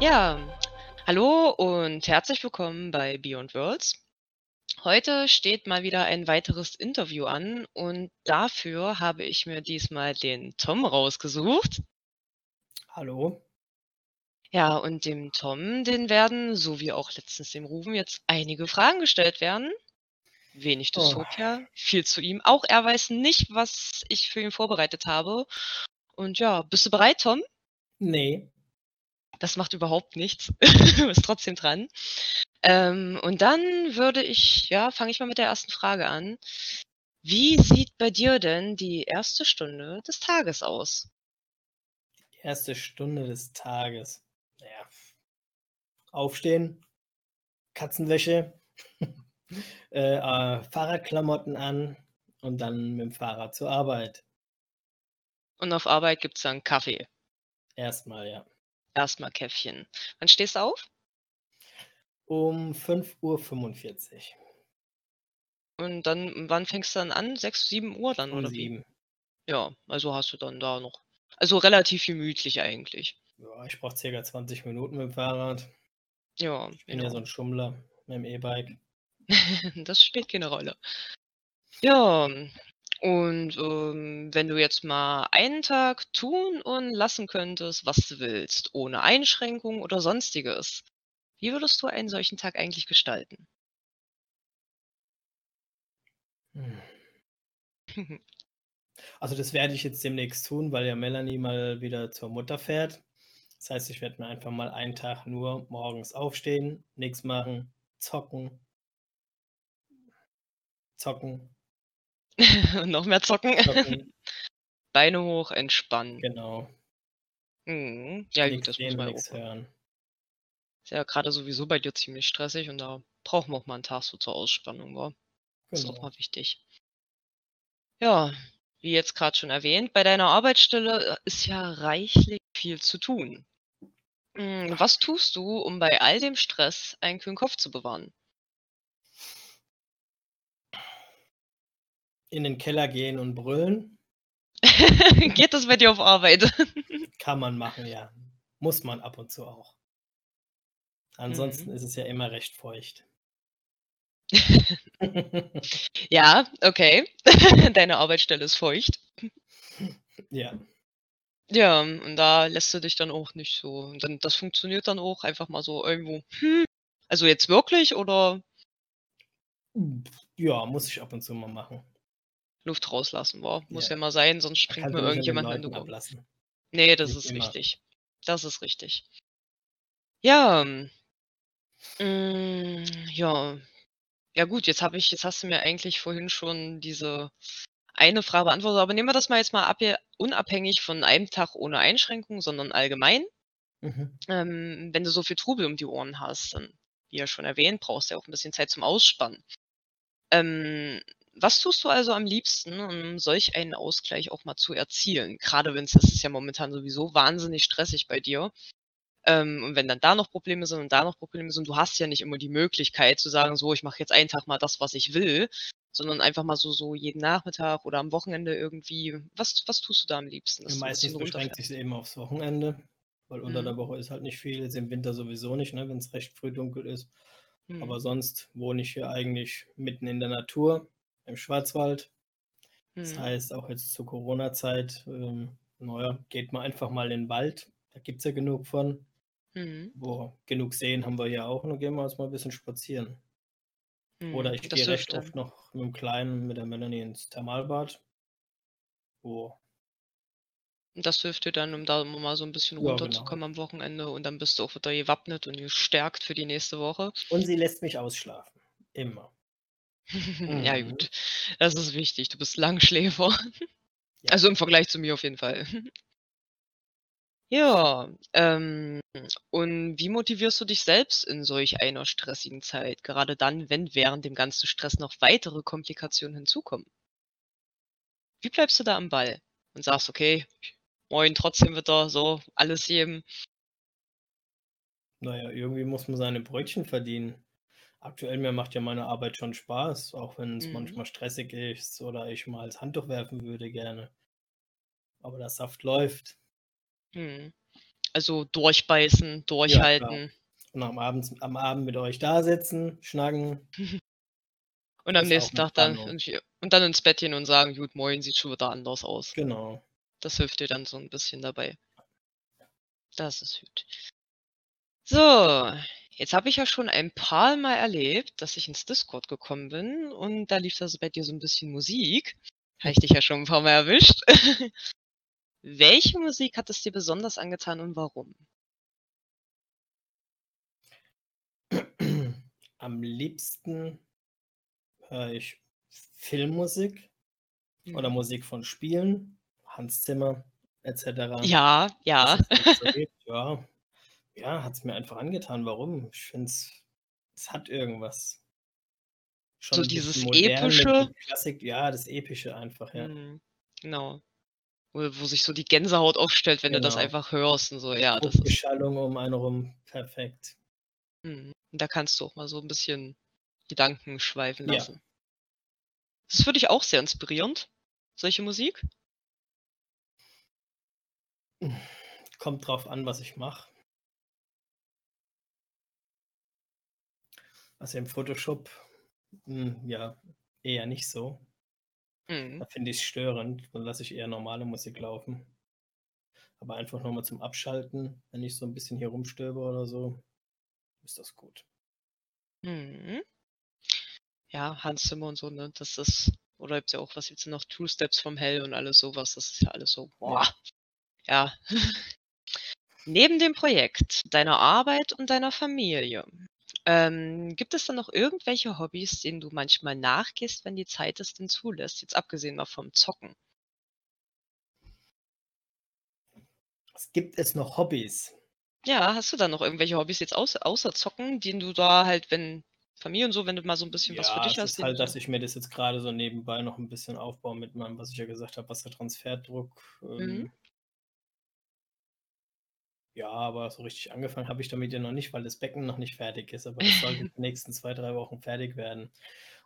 Ja, hallo und herzlich willkommen bei Beyond Worlds. Heute steht mal wieder ein weiteres Interview an und dafür habe ich mir diesmal den Tom rausgesucht. Hallo. Ja, und dem Tom, den werden, so wie auch letztens dem Rufen, jetzt einige Fragen gestellt werden. Wenig Oh, Dystopia, viel zu ihm. Auch er weiß nicht, was ich für ihn vorbereitet habe. Und ja, bist du bereit, Tom? nee. Das macht überhaupt nichts. Du bist trotzdem dran. Ähm, und dann würde ich, ja, fange ich mal mit der ersten Frage an. Wie sieht bei dir denn die erste Stunde des Tages aus? Die erste Stunde des Tages. Naja. Aufstehen, Katzenwäsche, äh, äh, Fahrradklamotten an und dann mit dem Fahrrad zur Arbeit. Und auf Arbeit gibt's dann Kaffee. Erstmal, ja. Erstmal Käffchen. Wann stehst du auf? Um 5.45 Uhr. Und dann, wann fängst du dann an? 6, 7 Uhr dann, Um oder wie? 7. Ja, also hast du dann da noch. Also relativ gemütlich eigentlich. Ja, ich brauche circa 20 Minuten mit dem Fahrrad. Ja, Ich bin ja so genau. ein Schummler mit dem E-Bike. Das spielt keine Rolle. Ja, und ähm, wenn du jetzt mal einen Tag tun und lassen könntest, was du willst, ohne Einschränkung oder sonstiges, wie würdest du einen solchen Tag eigentlich gestalten? Hm. Also das werde ich jetzt demnächst tun, weil ja Melanie mal wieder zur Mutter fährt. Das heißt, ich werde mir einfach mal einen Tag nur morgens aufstehen, nichts machen, zocken, zocken, Und noch mehr zocken? zocken, Beine hoch, entspannen. genau. Mhm. Ja gut, Nichts das muss sehen, man ja nichts auch hören. Ist ja gerade sowieso bei dir ziemlich stressig und da brauchen wir auch mal einen Tag so zur Ausspannung, wa? Ist doch Genau. mal wichtig. Ja, wie jetzt gerade schon erwähnt, bei deiner Arbeitsstelle äh, ist ja reichlich viel zu tun. Hm, was tust du, um bei all dem Stress einen kühlen Kopf zu bewahren? In den Keller gehen und brüllen Geht das bei dir auf Arbeit? kann man machen, ja. Muss man ab und zu auch. Ansonsten Mhm. ist es ja immer recht feucht. Ja, okay. Deine Arbeitsstelle ist feucht. ja. Ja, und da lässt du dich dann auch nicht so und dann das funktioniert dann auch einfach mal so irgendwo hm, also jetzt wirklich oder Ja, muss ich ab und zu mal machen. Luft rauslassen, wa? Muss Ja. ja mal sein, sonst springt mir irgendjemand in den ablassen. Ne, das Nicht ist immer. richtig. Das ist richtig. Ja, hm, ja. Ja gut, jetzt habe ich jetzt hast du mir eigentlich vorhin schon diese eine Frage beantwortet, aber nehmen wir das mal jetzt mal ab hier unabhängig von einem Tag ohne Einschränkung, sondern allgemein. Mhm. Ähm, wenn du so viel Trubel um die Ohren hast, dann, wie ja schon erwähnt, brauchst du ja auch 'n bisschen Zeit zum Ausspannen. Ähm, was tust du also am liebsten, um solch einen Ausgleich auch mal zu erzielen? Grade wenn's das ist ja momentan sowieso wahnsinnig stressig bei dir. Ähm, und wenn dann da noch Probleme sind und da noch Probleme sind, du hast ja nicht immer die Möglichkeit zu sagen: „So, ich mache jetzt einen Tag mal das, was ich will“, sondern einfach mal so so jeden Nachmittag oder am Wochenende irgendwie. Was was tust du da am liebsten, Ja, meistens beschränkt sich's eben aufs Wochenende, weil unter Mhm. der Woche ist halt nicht viel, jetzt im Winter sowieso nicht, ne, wenn's recht früh dunkel ist. Aber Mhm. sonst wohne ich hier eigentlich mitten in der Natur, im Schwarzwald. Das Mhm. heißt, auch jetzt zur Corona-Zeit, ähm, na ja, geht man einfach mal in 'n Wald. Da gibt's ja genug von. Mhm. Wo genug Seen haben wir hier auch und dann gehen wir jetzt mal 'n bisschen spazieren. Oder Mhm, ich das gehe recht oft noch mit dem Kleinen, mit der Melanie ins Thermalbad. Und das hilft dir dann, um da mal so 'n bisschen Ja, genau. runterzukommen am Wochenende und dann bist du auch wieder gewappnet und gestärkt für die nächste Woche. Und sie lässt mich ausschlafen, immer. Ja Mhm. gut, das ist wichtig. Du bist Langschläfer. Ja. Also, im Vergleich zu mir auf jeden Fall. Ja, ähm, und wie motivierst du dich selbst in solch einer stressigen Zeit, gerade dann, wenn während dem ganzen Stress noch weitere Komplikationen hinzukommen? Wie bleibst du da am Ball und sagst: „Okay, morgen trotzdem wieder so alles geben?“ Na ja, irgendwie muss man seine Brötchen verdienen. Aktuell mir macht ja meine Arbeit schon Spaß, auch wenn's Mhm. manchmal stressig ist oder ich mal das Handtuch werfen würde gerne. Aber der Saft läuft. Mhm. Also durchbeißen, Ja, durchhalten. Und am Abend, am Abend mit euch da sitzen, schnacken. Und am nächsten Tag dann und dann ins Bettchen und sagen: „Gut, morgen sieht schon wieder anders aus.“ Genau. Das hilft dir dann so 'n bisschen dabei. Das ist gut. So, jetzt habe ich ja schon ein paar Mal erlebt, dass ich ins Discord gekommen bin und da lief da so bei dir so 'n bisschen Musik. Habe ich dich ja schon 'n paar Mal erwischt. Welche Musik hat es dir besonders angetan und warum? Am liebsten höre ich Filmmusik oder Mhm. Musik von Spielen, Hans Zimmer et cetera. Ja, ja. So gibt, ja. Ja, hat's mir einfach angetan. Warum? Ich finde es es hat irgendwas. Schon So dieses modern mit Epische? mit Klassik ja, das Epische einfach, ja. Mhm, genau. Wo wo sich so die Gänsehaut aufstellt, wenn du das Genau. einfach hörst und so, ja, das ist um einen rum, perfekt. Mhm. Da kannst du auch mal so 'n bisschen Gedanken schweifen Ja. lassen. Ist das für dich auch sehr inspirierend, solche Musik? Kommt drauf an, was ich mache. Also, im Photoshop, hm, ja, eher nicht so. Mhm. Da finde ich's störend, dann lasse ich eher normale Musik laufen. Aber einfach nur mal zum Abschalten, wenn ich so 'n bisschen hier rumstöbere oder so, ist das gut. Mhm. Ja, Hans Zimmer und so, ne? Das ist oder gibt's ja auch was denn noch? „Two Steps from Hell“ und alles so was. Das ist ja alles so, boah. Ja. Ja. Neben dem Projekt, deiner Arbeit und deiner Familie, ähm, gibt es da noch irgendwelche Hobbys, denen du manchmal nachgehst, wenn die Zeit es denn zulässt, jetzt abgesehen mal vom Zocken? Was gibt es noch Hobbys? Ja, hast du da noch irgendwelche Hobbys jetzt außer außer Zocken, denen du da halt, wenn Familie und so, wenn du mal so 'n bisschen was für Ja, dich es hast, ist den du halt, dass so ich mir das jetzt grade so nebenbei noch 'n bisschen aufbaue mit meinem, was ich ja gesagt habe, Wassertransferdruck, Mhm. ähm Ja, aber so richtig angefangen habe ich damit ja noch nicht, weil das Becken noch nicht fertig ist, aber das sollte in den nächsten 2, 3 Wochen fertig werden.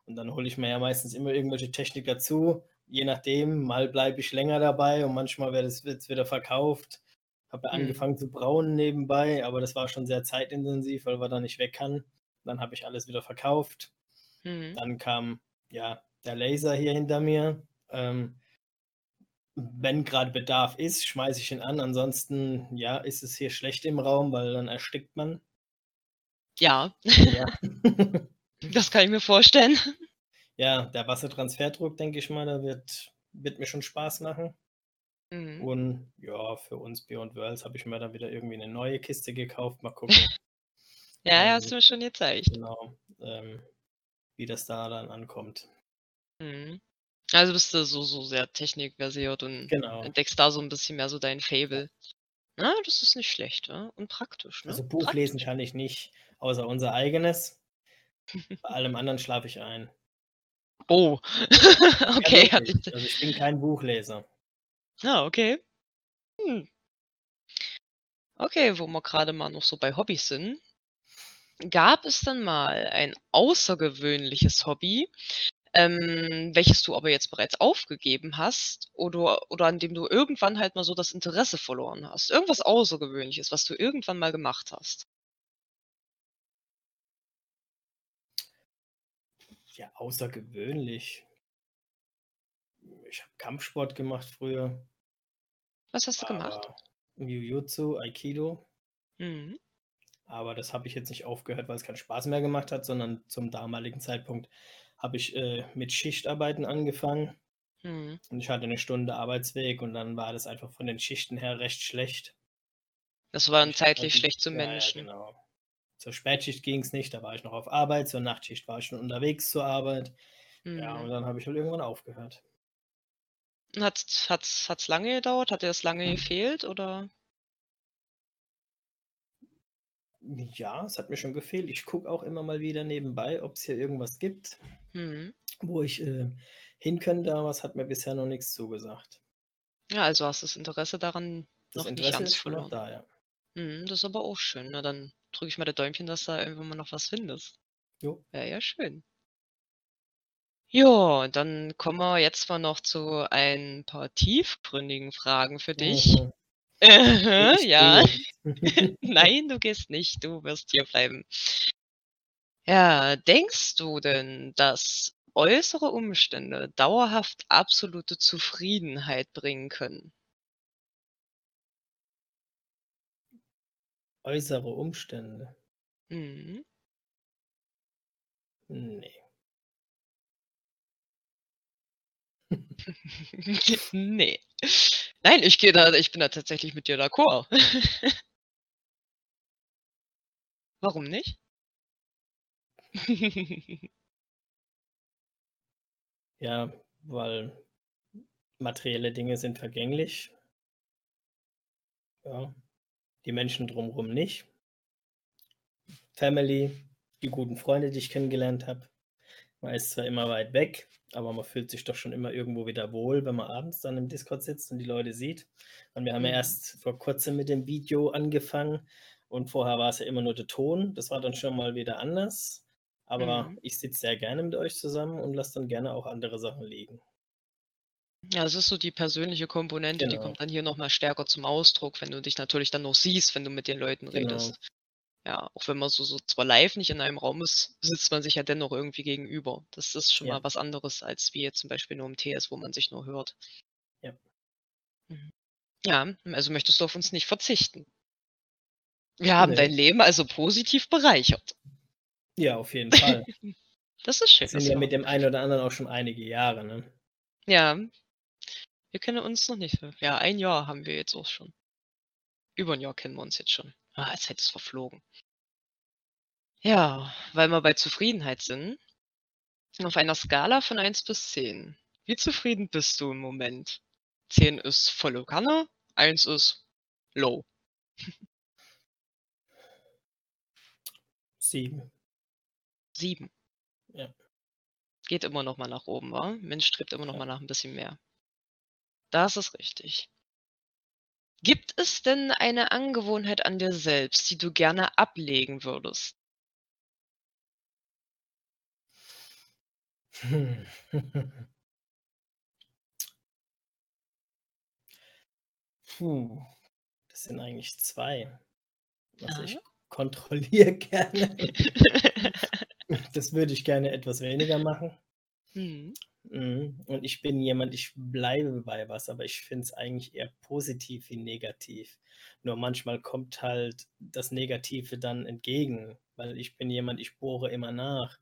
Und dann hole ich mir ja meistens immer irgendwelche Technik dazu, je nachdem, mal bleibe ich länger dabei und manchmal wird es wieder verkauft. Habe ja Mhm. angefangen zu brauen nebenbei, aber das war schon sehr zeitintensiv, weil man da nicht weg kann. Dann habe ich alles wieder verkauft. Mhm. Dann kam, ja, der Laser hier hinter mir. Ähm wenn grad Bedarf ist, schmeiße ich ihn an, ansonsten, ja, ist es hier schlecht im Raum, weil dann erstickt man. Ja. Ja. Das kann ich mir vorstellen. Ja, der Wassertransferdruck, denke ich mal, der wird wird mir schon Spaß machen. Mhm. Und ja, für uns Beyond Worlds habe ich mir dann wieder irgendwie 'ne neue Kiste gekauft. Mal gucken. Ja, ja, hast Ähm, du mir schon gezeigt. genau, ähm, wie das da dann ankommt. Mhm. Also, bist du so so sehr technikversiert und Genau. entdeckst da so 'n bisschen mehr so dein Faible. Ja, das ist nicht schlecht, ja, und praktisch, ne? Also, Buch lesen Praktisch. kann ich nicht, außer unser eigenes. Bei allem anderen schlafe ich ein. Oh, Ja, okay, wirklich. dich Also, ich bin kein Buchleser. Ah, okay. Hm. Okay, wo wir grade mal noch so bei Hobbys sind. Gab es denn mal ein außergewöhnliches Hobby, ähm, welches du aber jetzt bereits aufgegeben hast oder oder an dem du irgendwann halt mal so das Interesse verloren hast? Irgendwas Außergewöhnliches, was du irgendwann mal gemacht hast? Ja, außergewöhnlich. Ich habe Kampfsport gemacht früher. Was hast du gemacht? Aber Jiu-Jitsu, Aikido. Mhm. Aber das habe ich jetzt nicht aufgehört, weil's keinen Spaß mehr gemacht hat, sondern zum damaligen Zeitpunkt habe ich, äh, mit Schichtarbeiten angefangen. Mhm. Und ich hatte 'ne Stunde Arbeitsweg und dann war das einfach von den Schichten her recht schlecht. Das war dann zeitlich halt schlecht zu ja, ja, genau. Zur Spätschicht ging's nicht, da war ich noch auf Arbeit, zur Nachtschicht war ich schon unterwegs zur Arbeit. Ja, und Mhm. dann habe ich halt irgendwann aufgehört. Und hat's hat's hat's lange gedauert? Hat dir das lange gefehlt, oder? Ja, es hat mir schon gefehlt. Ich gucke auch immer mal wieder nebenbei, ob's hier irgendwas gibt, Mhm. wo ich, äh, hin könnte, aber es hat mir bisher noch nix zugesagt. Ja, also hast das Interesse daran Das noch nicht Interesse ganz ist schon noch verloren. da, ja. Mhm, das ist aber auch schön. Na, dann drücke ich mal die Däumchen, dass da irgendwann mal noch was findest. Jo. Wäre ja schön. Ja, dann kommen wir jetzt mal noch zu ein paar tiefgründigen Fragen für dich. Mhm. Mhm, ja. Nein, du gehst nicht, du wirst hier bleiben. Ja, denkst du denn, dass äußere Umstände dauerhaft absolute Zufriedenheit bringen können? Äußere Umstände? Mhm. Ne. Ne. Nein, ich gehe da ich bin da tatsächlich mit dir d'accord. Warum nicht? Ja, weil materielle Dinge sind vergänglich. Ja, die Menschen drumrum nicht. Family, die guten Freunde, die ich kennengelernt habe. Man ist zwar immer weit weg, aber man fühlt sich doch schon immer irgendwo wieder wohl, wenn man abends dann im Discord sitzt und die Leute sieht. Und wir haben ja Mhm. erst vor Kurzem mit dem Video angefangen und vorher war es ja immer nur der Ton. Das war dann schon mal wieder anders. Aber Mhm. ich sitze sehr gerne mit euch zusammen und lasse dann gerne auch andere Sachen liegen. Ja, es ist so die persönliche Komponente, die Genau. kommt dann hier noch mal stärker zum Ausdruck, wenn du dich natürlich dann noch siehst, wenn du mit den Leuten Genau. redest. Ja, auch wenn man so so zwar live nicht in einem Raum ist, sitzt man sich ja dennoch irgendwie gegenüber. Das ist schon Ja. mal was anderes, als wie jetzt zum Beispiel nur im TS, wo man sich nur hört. Ja. Mhm. Ja, also möchtest du auf uns nicht verzichten? Wir haben Ne. dein Leben also positiv bereichert. Ja, auf jeden Fall. Das ist schön, Sind das ja mit dem einen oder anderen auch schon einige Jahre, ne? Ja. Wir kennen uns noch nicht ja, 1 Jahr haben wir jetzt auch schon. Über 'n Jahr kennen wir uns jetzt schon. Ah, Zeit ist verflogen. Ja, weil wir bei Zufriedenheit sind. Auf einer Skala von 1 bis 10. Wie zufrieden bist du im Moment? 10 ist volle Kanne, 1 ist low. 7. 7. Ja. Geht immer noch mal nach oben, wa? Mensch strebt immer noch Ja. mal nach 'n bisschen mehr. Das ist richtig. Gibt es denn eine Angewohnheit an dir selbst, die du gerne ablegen würdest? Hm. Puh, das sind eigentlich 2. Also, ich kontrolliere gerne. Das würde ich gerne etwas weniger machen. Mhm. Mhm, und ich bin jemand, ich bleibe bei was, aber ich finde es eigentlich eher positiv wie negativ. Nur manchmal kommt halt das Negative dann entgegen, weil ich bin jemand, ich bohre immer nach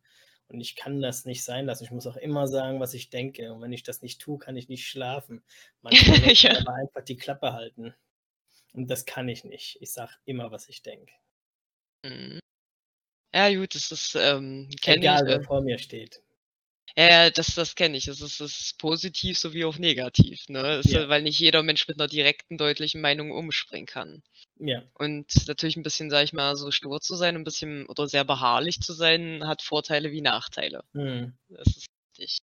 und ich kann das nicht sein lassen. Ich muss auch immer sagen, was ich denke und wenn ich das nicht tue, kann ich nicht schlafen. Manchmal sollte Ja. man aber einfach die Klappe halten und das kann ich nicht. Ich sage immer, was ich denke. Mhm. Ja gut, das ist, ähm kenne ich, Egal, wer äh vor mir steht. Ja, das das kenne ich. Es ist es ist positiv sowie auch negativ, ne? Ist Ja. ja weil nicht jeder Mensch mit 'ner direkten, deutlichen Meinung umspringen kann. Ja. Und natürlich 'n bisschen, sage ich mal, so stur zu sein, 'n bisschen oder sehr beharrlich zu sein, hat Vorteile wie Nachteile. Mhm. Das ist richtig.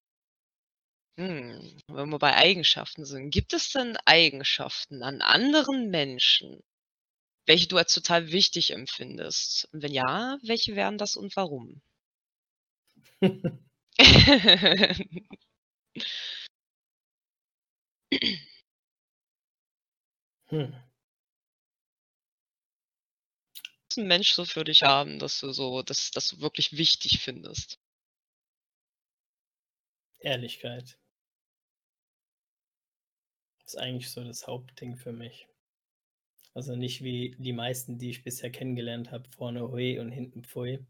Hm, wenn wir bei Eigenschaften sind, gibt es denn Eigenschaften an anderen Menschen, welche du als total wichtig empfindest? Und wenn ja, welche wären das und warum? Hm. Was 'n Mensch so für dich haben, dass du so dass dass du wirklich wichtig findest? Ehrlichkeit. Ist eigentlich so das Hauptding für mich. Also, nicht wie die meisten, die ich bisher kennengelernt habe, vorne Hui und hinten Pfui.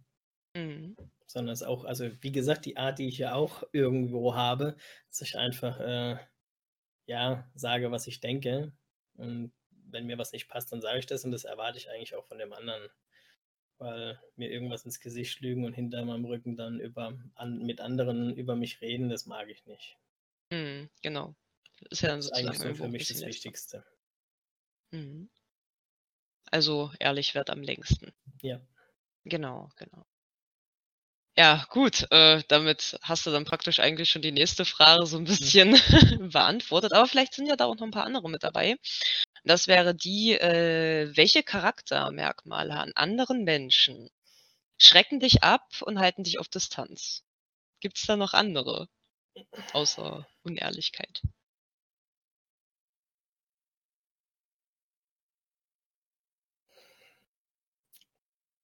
Mhm. Sondern es auch also, wie gesagt, die Art, die ich ja auch irgendwo habe, dass ich einfach, äh, ja, sage, was ich denke. Und wenn mir was nicht passt, dann sage ich das und das erwarte ich eigentlich auch von dem anderen. Weil mir irgendwas ins Gesicht lügen und hinter meinem Rücken dann über an mit anderen über mich reden, das mag ich nicht. Mhm, genau. Ist ja dann Das ist eigentlich sozusagen so irgendwo für mich das. Wichtigste. Mhm. Also, ehrlich währt am längsten. Ja. Genau, genau. Ja, gut, äh, damit hast du dann praktisch eigentlich schon die nächste Frage so 'n Mhm. bisschen beantwortet, aber vielleicht sind ja da auch noch 'n paar andere mit dabei. Das wäre die, äh, welche Charaktermerkmale an anderen Menschen schrecken dich ab und halten dich auf Distanz? Gibt's da noch andere außer Unehrlichkeit?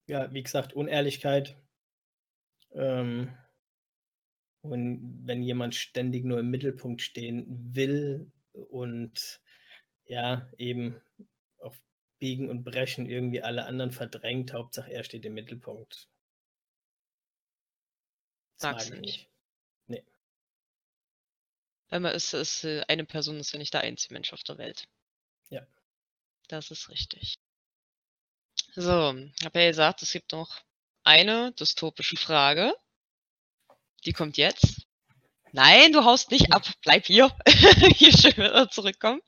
ja, wie gesagt, Unehrlichkeit. Ähm, und wenn jemand ständig nur im Mittelpunkt stehen will und ja, eben auf Biegen und Brechen irgendwie alle anderen verdrängt, Hauptsache er steht im Mittelpunkt. Magst du nicht. Nee. Weil man ist, ist, äh, eine Person ist ja nicht der einzige Mensch auf der Welt. Ja. Das ist richtig. So, ich habe ja gesagt, es gibt noch eine dystopische Frage. Die kommt jetzt. Nein, du haust nicht ab. Bleib hier. hier schön wieder zurückkommen.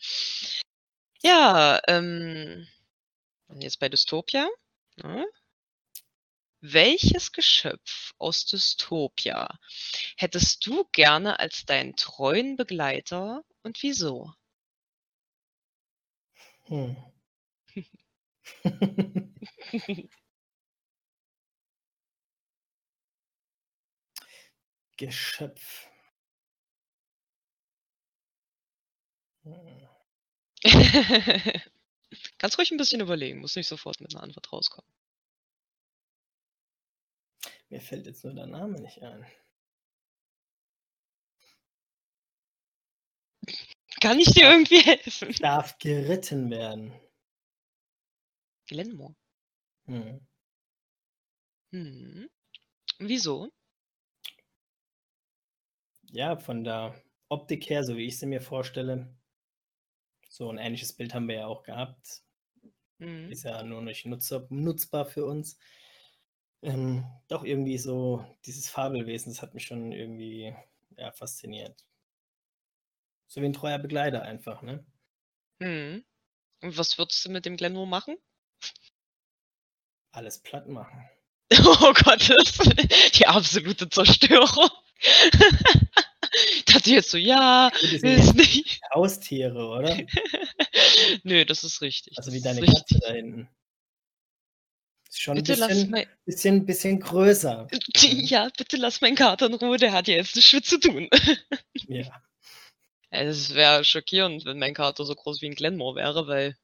Ja, ähm, jetzt bei Dystopia. Ja. Ne? Welches Geschöpf aus Dystopia hättest du gerne als deinen treuen Begleiter und wieso? Hm. Geschöpf. Hm. Kannst ruhig ein bisschen überlegen, muss nicht sofort mit einer Antwort rauskommen. Mir fällt jetzt nur der Name nicht ein. Kann ich dir irgendwie helfen? Darf geritten werden. Glenmore. Hm. Hm. Wieso? Ja, von der Optik her, so wie ich sie mir vorstelle. So ein ähnliches Bild haben wir ja auch gehabt. Mhm. Ist ja nur nicht nutzer, nutzbar für uns. Ähm, doch irgendwie so dieses Fabelwesen, das hat mich schon irgendwie ja, fasziniert. So wie ein treuer Begleiter einfach, ne? Mhm. Und was würdest du mit dem Glenmore machen? Alles platt machen. Oh Gott, die absolute Zerstörung. dachte ich jetzt so, ja, ist nicht. Haustiere, oder? Nö, das ist richtig. Also wie deine Katze da hinten. Ist schon bitte ein bisschen, mein... bisschen, bisschen größer. Ja, bitte lass meinen Kater in Ruhe, der hat ja jetzt nichts zu tun. Ja. Es wäre schockierend, wenn mein Kater so groß wie ein Glenmore wäre, weil.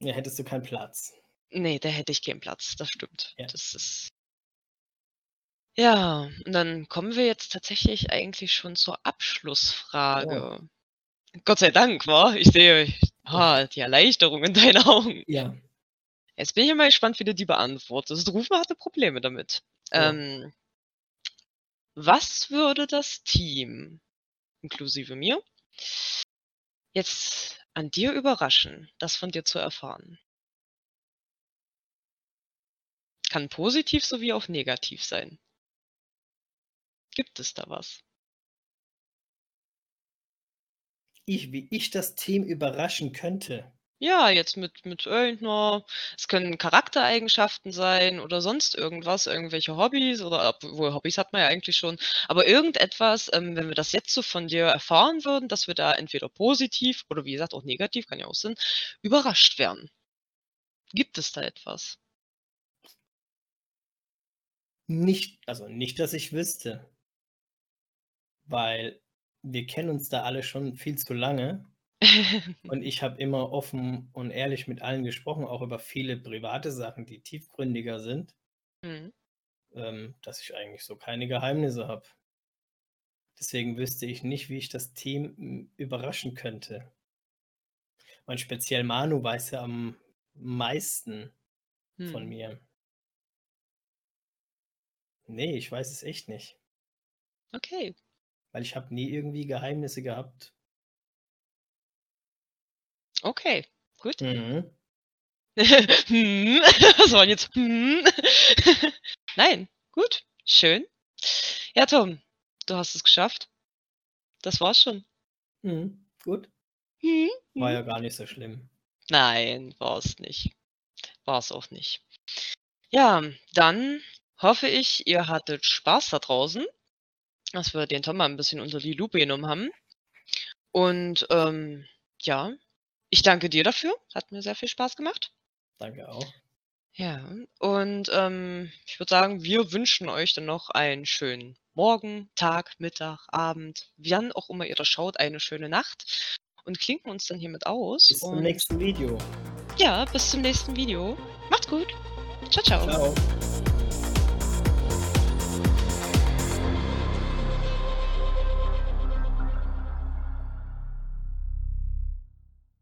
Ja, hättest du keinen Platz. Nee, da hätte ich keinen Platz, das stimmt. Ja. Das ist. Ja, und dann kommen wir jetzt tatsächlich eigentlich schon zur Abschlussfrage. Oh. Gott sei Dank, wa? Ich sehe ah, die Erleichterung in deinen Augen. Ja. Jetzt bin ich mal gespannt, wie du die beantwortest. Rufen hatte Probleme damit. Oh. Ähm, was würde das Team, inklusive mir, jetzt an dir überraschen, das von dir zu erfahren? Kann positiv sowie auch negativ sein. Gibt es da was? Ich, wie ich das Team überraschen könnte. Ja, jetzt mit, mit irgendeiner, es können Charaktereigenschaften sein oder sonst irgendwas, irgendwelche Hobbys oder obwohl Hobbys hat man ja eigentlich schon, aber irgendetwas, ähm, wenn wir das jetzt so von dir erfahren würden, dass wir da entweder positiv oder wie gesagt auch negativ, kann ja auch sein, überrascht werden. Gibt es da etwas? Nicht, also nicht, dass ich wüsste weil wir kennen uns da alle schon viel zu lange. und ich habe immer offen und ehrlich mit allen gesprochen, auch über viele private Sachen, die tiefgründiger sind, mhm. ähm, dass ich eigentlich so keine Geheimnisse habe. Deswegen wüsste ich nicht, wie ich das Team hm, überraschen könnte. Mein speziell Manu weiß ja am meisten mhm. von mir. Nee, ich weiß es echt nicht. Okay. Weil ich habe nie irgendwie Geheimnisse gehabt. Okay, gut. Mhm. hm, was waren jetzt? Hm. Nein, gut, schön. Ja, Tom, du hast es geschafft. Das war's schon. Mhm, gut. Mhm. War ja gar nicht so schlimm. Nein, war es nicht. War es auch nicht. Ja, dann hoffe ich, ihr hattet Spaß da draußen dass wir den Tom mal ein bisschen unter die Lupe genommen haben. Und ähm, ja, ich danke dir dafür. Hat mir sehr viel Spaß gemacht. Danke auch. Ja, und ähm, ich würde sagen, wir wünschen euch dann noch einen schönen Morgen, Tag, Mittag, Abend, wann auch immer ihr das schaut, eine schöne Nacht und klinken uns dann hiermit aus. Bis zum nächsten Video. Ja, bis zum nächsten Video. Macht's gut. Ciao, ciao. ciao.